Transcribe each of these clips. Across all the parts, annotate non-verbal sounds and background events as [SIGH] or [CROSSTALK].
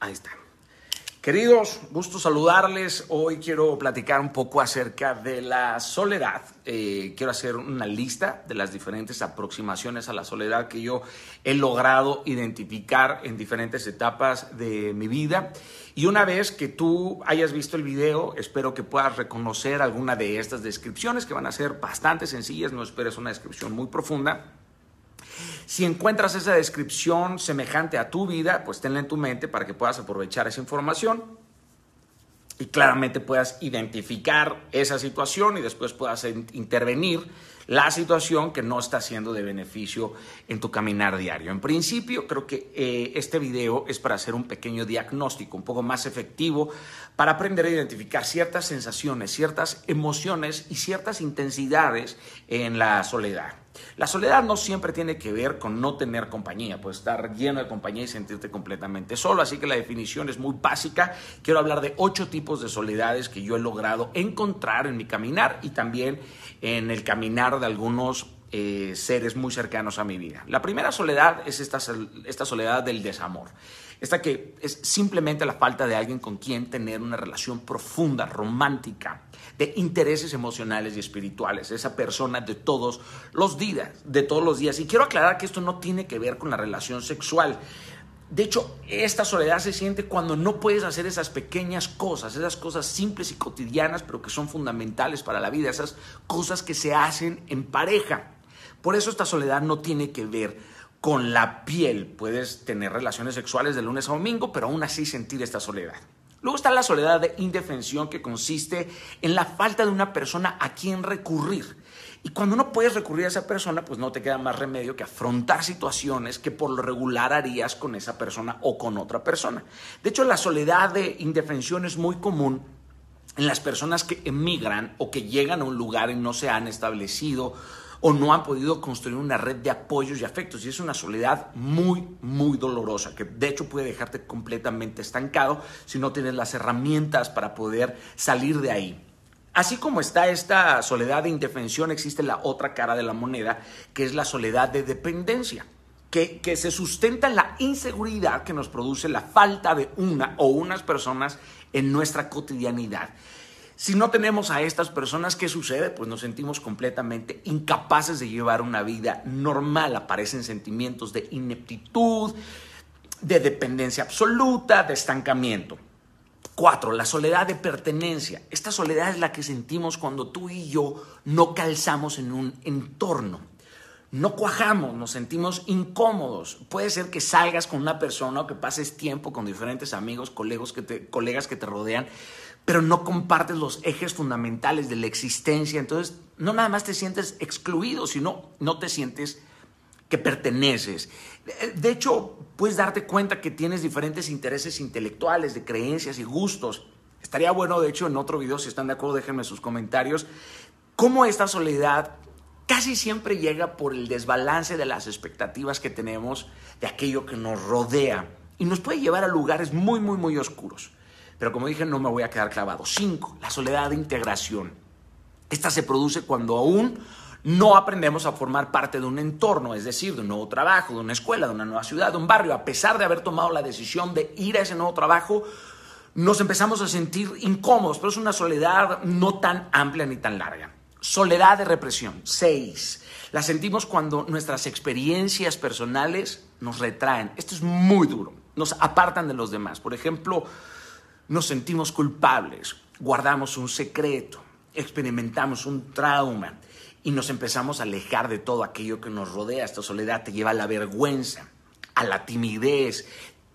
Ahí está. Queridos, gusto saludarles. Hoy quiero platicar un poco acerca de la soledad. Eh, quiero hacer una lista de las diferentes aproximaciones a la soledad que yo he logrado identificar en diferentes etapas de mi vida. Y una vez que tú hayas visto el video, espero que puedas reconocer alguna de estas descripciones que van a ser bastante sencillas. No esperes una descripción muy profunda si encuentras esa descripción semejante a tu vida, pues tenla en tu mente para que puedas aprovechar esa información y claramente puedas identificar esa situación y después puedas intervenir la situación que no está siendo de beneficio en tu caminar diario. En principio, creo que eh, este video es para hacer un pequeño diagnóstico, un poco más efectivo, para aprender a identificar ciertas sensaciones, ciertas emociones y ciertas intensidades en la soledad. La soledad no siempre tiene que ver con no tener compañía, puedes estar lleno de compañía y sentirte completamente solo, así que la definición es muy básica. Quiero hablar de ocho tipos de soledades que yo he logrado encontrar en mi caminar y también en el caminar de algunos eh, seres muy cercanos a mi vida. La primera soledad es esta, esta soledad del desamor. Esta que es simplemente la falta de alguien con quien tener una relación profunda, romántica, de intereses emocionales y espirituales, esa persona de todos los días, de todos los días. Y quiero aclarar que esto no tiene que ver con la relación sexual. De hecho, esta soledad se siente cuando no puedes hacer esas pequeñas cosas, esas cosas simples y cotidianas, pero que son fundamentales para la vida, esas cosas que se hacen en pareja. Por eso esta soledad no tiene que ver con la piel. Puedes tener relaciones sexuales de lunes a domingo, pero aún así sentir esta soledad. Luego está la soledad de indefensión que consiste en la falta de una persona a quien recurrir. Y cuando no puedes recurrir a esa persona, pues no te queda más remedio que afrontar situaciones que por lo regular harías con esa persona o con otra persona. De hecho, la soledad de indefensión es muy común en las personas que emigran o que llegan a un lugar y no se han establecido o no han podido construir una red de apoyos y afectos. Y es una soledad muy, muy dolorosa, que de hecho puede dejarte completamente estancado si no tienes las herramientas para poder salir de ahí. Así como está esta soledad de indefensión, existe la otra cara de la moneda, que es la soledad de dependencia. Que, que, se sustenta en la inseguridad que nos produce la falta de una o unas personas en nuestra cotidianidad. Si no tenemos a estas personas, ¿qué sucede? Pues nos sentimos completamente incapaces de llevar una vida normal. Aparecen sentimientos de ineptitud, de dependencia absoluta, de estancamiento. Cuatro, la soledad de pertenencia. Esta soledad es la que sentimos cuando tú y yo no calzamos en un entorno. No cuajamos, nos sentimos incómodos. Puede ser que salgas con una persona o que pases tiempo con diferentes amigos, colegas que te, colegas que te rodean, pero no compartes los ejes fundamentales de la existencia. Entonces, no nada más te sientes excluido, sino no te sientes que perteneces. De hecho, puedes darte cuenta que tienes diferentes intereses intelectuales, de creencias y gustos. Estaría bueno, de hecho, en otro video, si están de acuerdo, déjenme sus comentarios, cómo esta soledad casi siempre llega por el desbalance de las expectativas que tenemos de aquello que nos rodea y nos puede llevar a lugares muy, muy, muy oscuros. Pero como dije, no me voy a quedar clavado. Cinco, la soledad de integración. Esta se produce cuando aún no aprendemos a formar parte de un entorno, es decir, de un nuevo trabajo, de una escuela, de una nueva ciudad, de un barrio. A pesar de haber tomado la decisión de ir a ese nuevo trabajo, nos empezamos a sentir incómodos, pero es una soledad no tan amplia ni tan larga. Soledad de represión. Seis. La sentimos cuando nuestras experiencias personales nos retraen. Esto es muy duro. Nos apartan de los demás. Por ejemplo, nos sentimos culpables, guardamos un secreto, experimentamos un trauma y nos empezamos a alejar de todo aquello que nos rodea. Esta soledad te lleva a la vergüenza, a la timidez,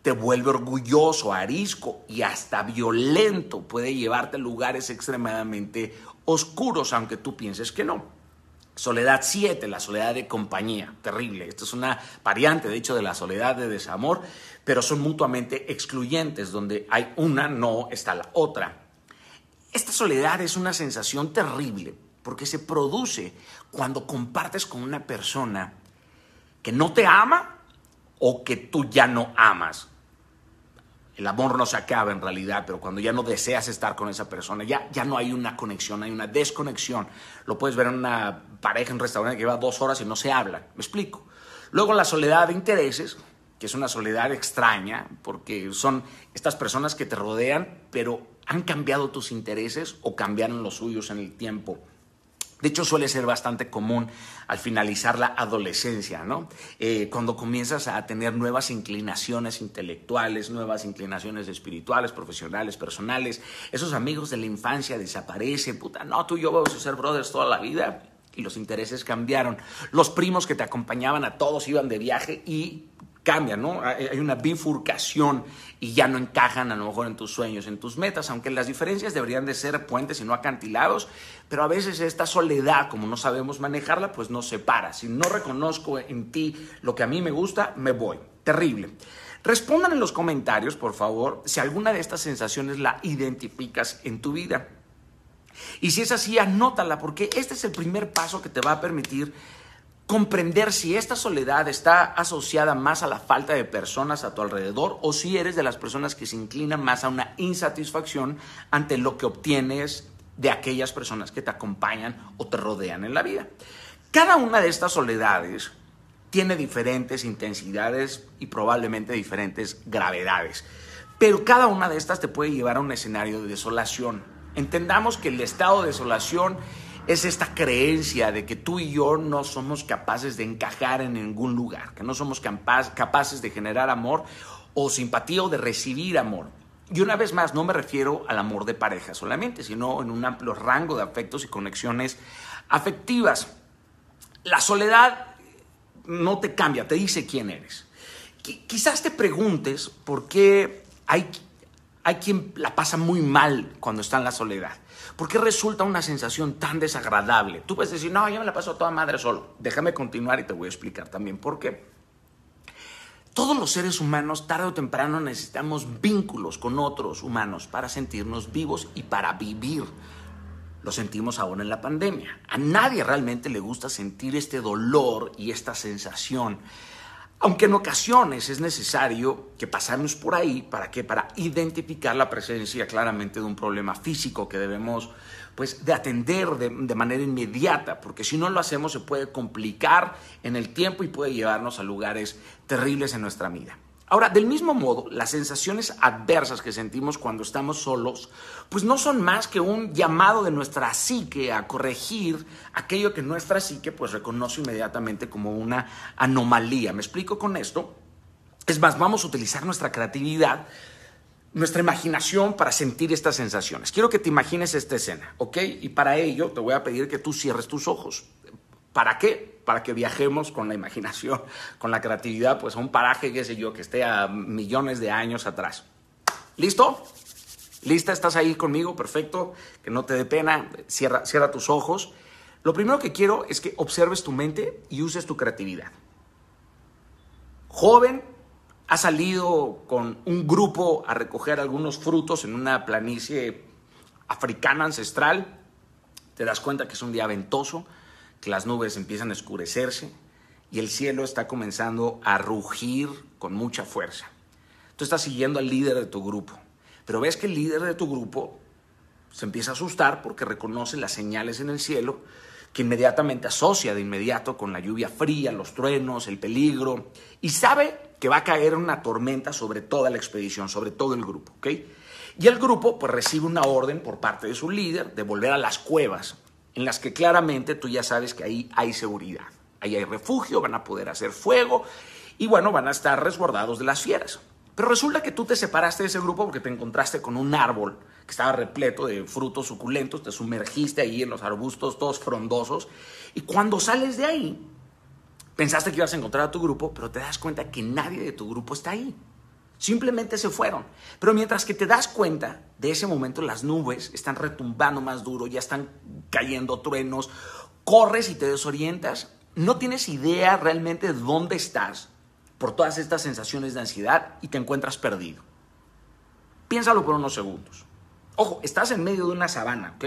te vuelve orgulloso, arisco y hasta violento. Puede llevarte a lugares extremadamente oscuros, aunque tú pienses que no. Soledad 7, la soledad de compañía, terrible. Esta es una variante, de hecho, de la soledad de desamor, pero son mutuamente excluyentes, donde hay una, no está la otra. Esta soledad es una sensación terrible, porque se produce cuando compartes con una persona que no te ama o que tú ya no amas el amor no se acaba en realidad, pero cuando ya no deseas estar con esa persona, ya, ya no hay una conexión, hay una desconexión. Lo puedes ver en una pareja en un restaurante que lleva dos horas y no se habla. Me explico. Luego la soledad de intereses, que es una soledad extraña, porque son estas personas que te rodean, pero han cambiado tus intereses o cambiaron los suyos en el tiempo. De hecho, suele ser bastante común al finalizar la adolescencia, ¿no? Eh, cuando comienzas a tener nuevas inclinaciones intelectuales, nuevas inclinaciones espirituales, profesionales, personales, esos amigos de la infancia desaparecen, puta, no, tú y yo vamos a ser brothers toda la vida y los intereses cambiaron. Los primos que te acompañaban a todos iban de viaje y cambian, ¿no? Hay una bifurcación y ya no encajan a lo mejor en tus sueños, en tus metas, aunque las diferencias deberían de ser puentes y no acantilados, pero a veces esta soledad, como no sabemos manejarla, pues nos separa. Si no reconozco en ti lo que a mí me gusta, me voy. Terrible. Respondan en los comentarios, por favor, si alguna de estas sensaciones la identificas en tu vida. Y si es así, anótala, porque este es el primer paso que te va a permitir comprender si esta soledad está asociada más a la falta de personas a tu alrededor o si eres de las personas que se inclinan más a una insatisfacción ante lo que obtienes de aquellas personas que te acompañan o te rodean en la vida. Cada una de estas soledades tiene diferentes intensidades y probablemente diferentes gravedades, pero cada una de estas te puede llevar a un escenario de desolación. Entendamos que el estado de desolación es esta creencia de que tú y yo no somos capaces de encajar en ningún lugar, que no somos capaces de generar amor o simpatía o de recibir amor. Y una vez más, no me refiero al amor de pareja solamente, sino en un amplio rango de afectos y conexiones afectivas. La soledad no te cambia, te dice quién eres. Quizás te preguntes por qué hay, hay quien la pasa muy mal cuando está en la soledad. ¿Por qué resulta una sensación tan desagradable? Tú puedes decir, no, yo me la paso toda madre solo. Déjame continuar y te voy a explicar también por qué. Todos los seres humanos, tarde o temprano, necesitamos vínculos con otros humanos para sentirnos vivos y para vivir. Lo sentimos ahora en la pandemia. A nadie realmente le gusta sentir este dolor y esta sensación aunque en ocasiones es necesario que pasemos por ahí, ¿para qué? Para identificar la presencia claramente de un problema físico que debemos pues, de atender de, de manera inmediata, porque si no lo hacemos se puede complicar en el tiempo y puede llevarnos a lugares terribles en nuestra vida. Ahora, del mismo modo, las sensaciones adversas que sentimos cuando estamos solos, pues no son más que un llamado de nuestra psique a corregir aquello que nuestra psique pues reconoce inmediatamente como una anomalía. ¿Me explico con esto? Es más, vamos a utilizar nuestra creatividad, nuestra imaginación para sentir estas sensaciones. Quiero que te imagines esta escena, ¿ok? Y para ello te voy a pedir que tú cierres tus ojos. ¿Para qué? Para que viajemos con la imaginación, con la creatividad, pues a un paraje, qué sé yo, que esté a millones de años atrás. ¿Listo? ¿Lista? ¿Estás ahí conmigo? Perfecto. Que no te dé pena. Cierra, cierra tus ojos. Lo primero que quiero es que observes tu mente y uses tu creatividad. Joven, ha salido con un grupo a recoger algunos frutos en una planicie africana ancestral. Te das cuenta que es un día ventoso las nubes empiezan a escurecerse y el cielo está comenzando a rugir con mucha fuerza. Tú estás siguiendo al líder de tu grupo, pero ves que el líder de tu grupo se empieza a asustar porque reconoce las señales en el cielo que inmediatamente asocia de inmediato con la lluvia fría, los truenos, el peligro, y sabe que va a caer una tormenta sobre toda la expedición, sobre todo el grupo. Y el grupo pues recibe una orden por parte de su líder de volver a las cuevas en las que claramente tú ya sabes que ahí hay seguridad. Ahí hay refugio, van a poder hacer fuego y bueno, van a estar resguardados de las fieras. Pero resulta que tú te separaste de ese grupo porque te encontraste con un árbol que estaba repleto de frutos suculentos, te sumergiste ahí en los arbustos todos frondosos y cuando sales de ahí, pensaste que ibas a encontrar a tu grupo, pero te das cuenta que nadie de tu grupo está ahí. Simplemente se fueron. Pero mientras que te das cuenta de ese momento, las nubes están retumbando más duro, ya están cayendo truenos, corres y te desorientas, no tienes idea realmente de dónde estás por todas estas sensaciones de ansiedad y te encuentras perdido. Piénsalo por unos segundos. Ojo, estás en medio de una sabana, ¿ok?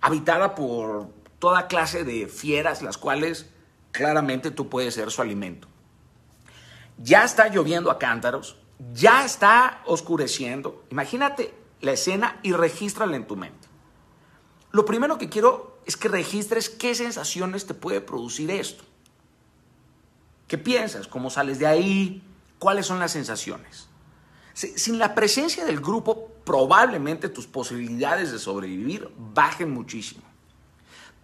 Habitada por toda clase de fieras, las cuales claramente tú puedes ser su alimento. Ya está lloviendo a cántaros, ya está oscureciendo. Imagínate la escena y regístrala en tu mente. Lo primero que quiero es que registres qué sensaciones te puede producir esto. ¿Qué piensas? ¿Cómo sales de ahí? ¿cuáles son las sensaciones? Sin la presencia del grupo, probablemente tus posibilidades de sobrevivir bajen muchísimo.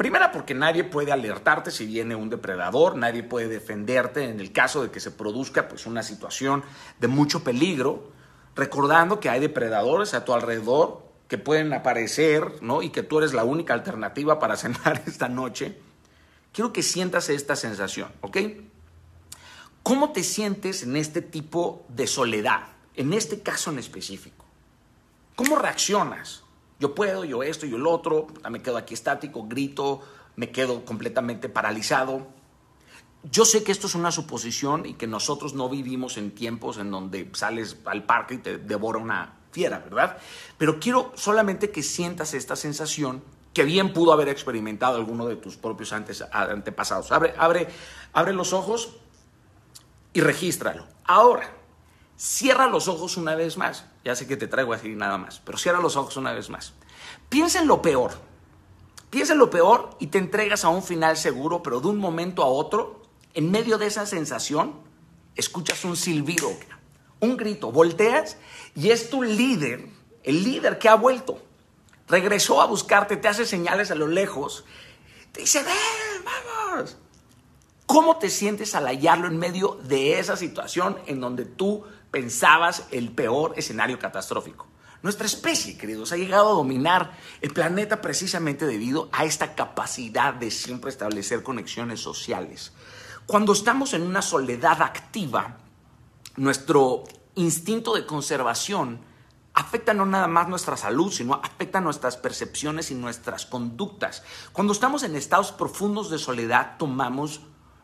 Primera porque nadie puede alertarte si viene un depredador, nadie puede defenderte en el caso de que se produzca pues, una situación de mucho peligro, recordando que hay depredadores a tu alrededor que pueden aparecer, ¿no? Y que tú eres la única alternativa para [LAUGHS] cenar esta noche. Quiero que sientas esta sensación, ¿ok? ¿Cómo te sientes en este tipo de soledad? En este caso en específico. ¿Cómo reaccionas? Yo puedo, yo esto, yo el otro, me quedo aquí estático, grito, me quedo completamente paralizado. Yo sé que esto es una suposición y que nosotros no vivimos en tiempos en donde sales al parque y te devora una fiera, ¿verdad? Pero quiero solamente que sientas esta sensación que bien pudo haber experimentado alguno de tus propios antepasados. Abre, abre, abre los ojos y regístralo. Ahora, Cierra los ojos una vez más. Ya sé que te traigo así nada más, pero cierra los ojos una vez más. Piensa en lo peor. Piensa en lo peor y te entregas a un final seguro, pero de un momento a otro, en medio de esa sensación, escuchas un silbido, un grito, volteas y es tu líder, el líder que ha vuelto. Regresó a buscarte, te hace señales a lo lejos, te dice, ven, vamos. ¿Cómo te sientes al hallarlo en medio de esa situación en donde tú pensabas el peor escenario catastrófico. Nuestra especie, queridos, ha llegado a dominar el planeta precisamente debido a esta capacidad de siempre establecer conexiones sociales. Cuando estamos en una soledad activa, nuestro instinto de conservación afecta no nada más nuestra salud, sino afecta nuestras percepciones y nuestras conductas. Cuando estamos en estados profundos de soledad, tomamos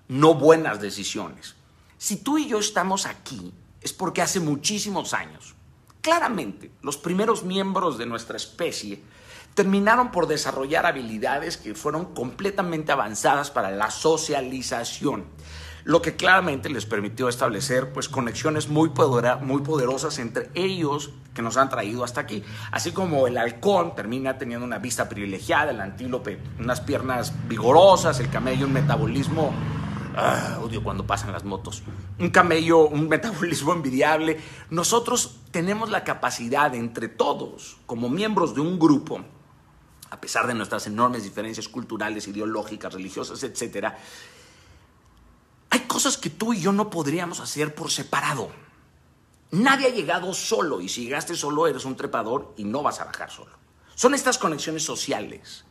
no buenas decisiones. Si tú y yo estamos aquí, es porque hace muchísimos años, claramente, los primeros miembros de nuestra especie terminaron por desarrollar habilidades que fueron completamente avanzadas para la socialización, lo que claramente les permitió establecer pues, conexiones muy, muy poderosas entre ellos que nos han traído hasta aquí. Así como el halcón termina teniendo una vista privilegiada, el antílope unas piernas vigorosas, el camello un metabolismo Ah, odio cuando pasan las motos. Un camello, un [LAUGHS] metabolismo envidiable. Nosotros tenemos la capacidad entre todos, como miembros de un grupo, a pesar de nuestras enormes diferencias culturales, ideológicas, religiosas, etc., hay cosas que tú y yo no podríamos hacer por separado. Nadie ha llegado solo y si llegaste solo eres un trepador y no vas a bajar solo. Son estas conexiones sociales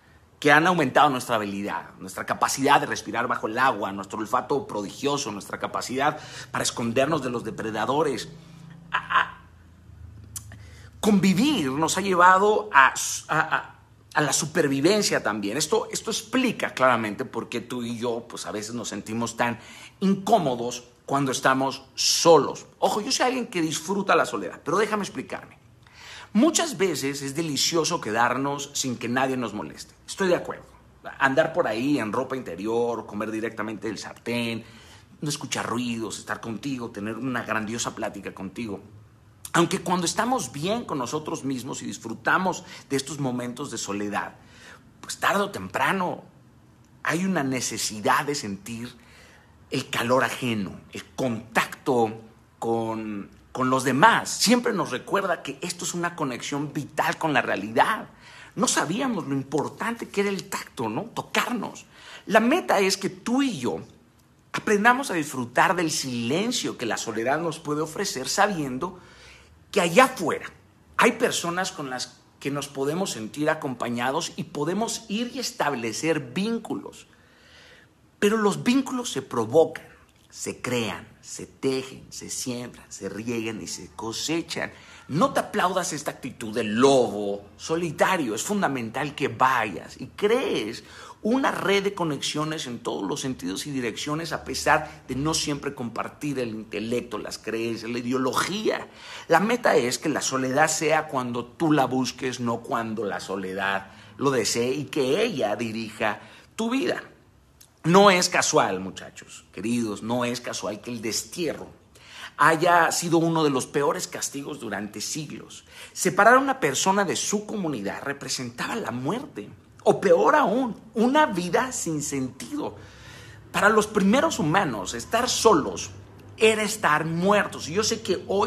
que han aumentado nuestra habilidad, nuestra capacidad de respirar bajo el agua, nuestro olfato prodigioso, nuestra capacidad para escondernos de los depredadores. convivir nos ha llevado a, la supervivencia también. Esto, esto explica claramente por qué tú y yo pues a veces nos sentimos tan incómodos cuando estamos solos. Ojo, yo soy alguien que disfruta la soledad, pero déjame explicarme. Muchas veces es delicioso quedarnos sin que nadie nos moleste. Estoy de acuerdo. Andar por ahí en ropa interior, comer directamente del sartén, no escuchar ruidos, estar contigo, tener una grandiosa plática contigo. Aunque cuando estamos bien con nosotros mismos y disfrutamos de estos momentos de soledad, pues tarde o temprano hay una necesidad de sentir el calor ajeno, el contacto con con los demás. Siempre nos recuerda que esto es una conexión vital con la realidad. No sabíamos lo importante que era el tacto, ¿no? Tocarnos. La meta es que tú y yo aprendamos a disfrutar del silencio que la soledad nos puede ofrecer sabiendo que allá afuera hay personas con las que nos podemos sentir acompañados y podemos ir y establecer vínculos. Pero los vínculos se provocan se crean, se tejen, se siembran, se riegan y se cosechan. No te aplaudas esta actitud del lobo solitario. Es fundamental que vayas y crees una red de conexiones en todos los sentidos y direcciones a pesar de no siempre compartir el intelecto, las creencias, la ideología. La meta es que la soledad sea cuando tú la busques, no cuando la soledad lo desee y que ella dirija tu vida. No es casual, muchachos, queridos, no es casual que el destierro haya sido uno de los peores castigos durante siglos. Separar a una persona de su comunidad representaba la muerte, o peor aún, una vida sin sentido. Para los primeros humanos, estar solos era estar muertos. Y yo sé que hoy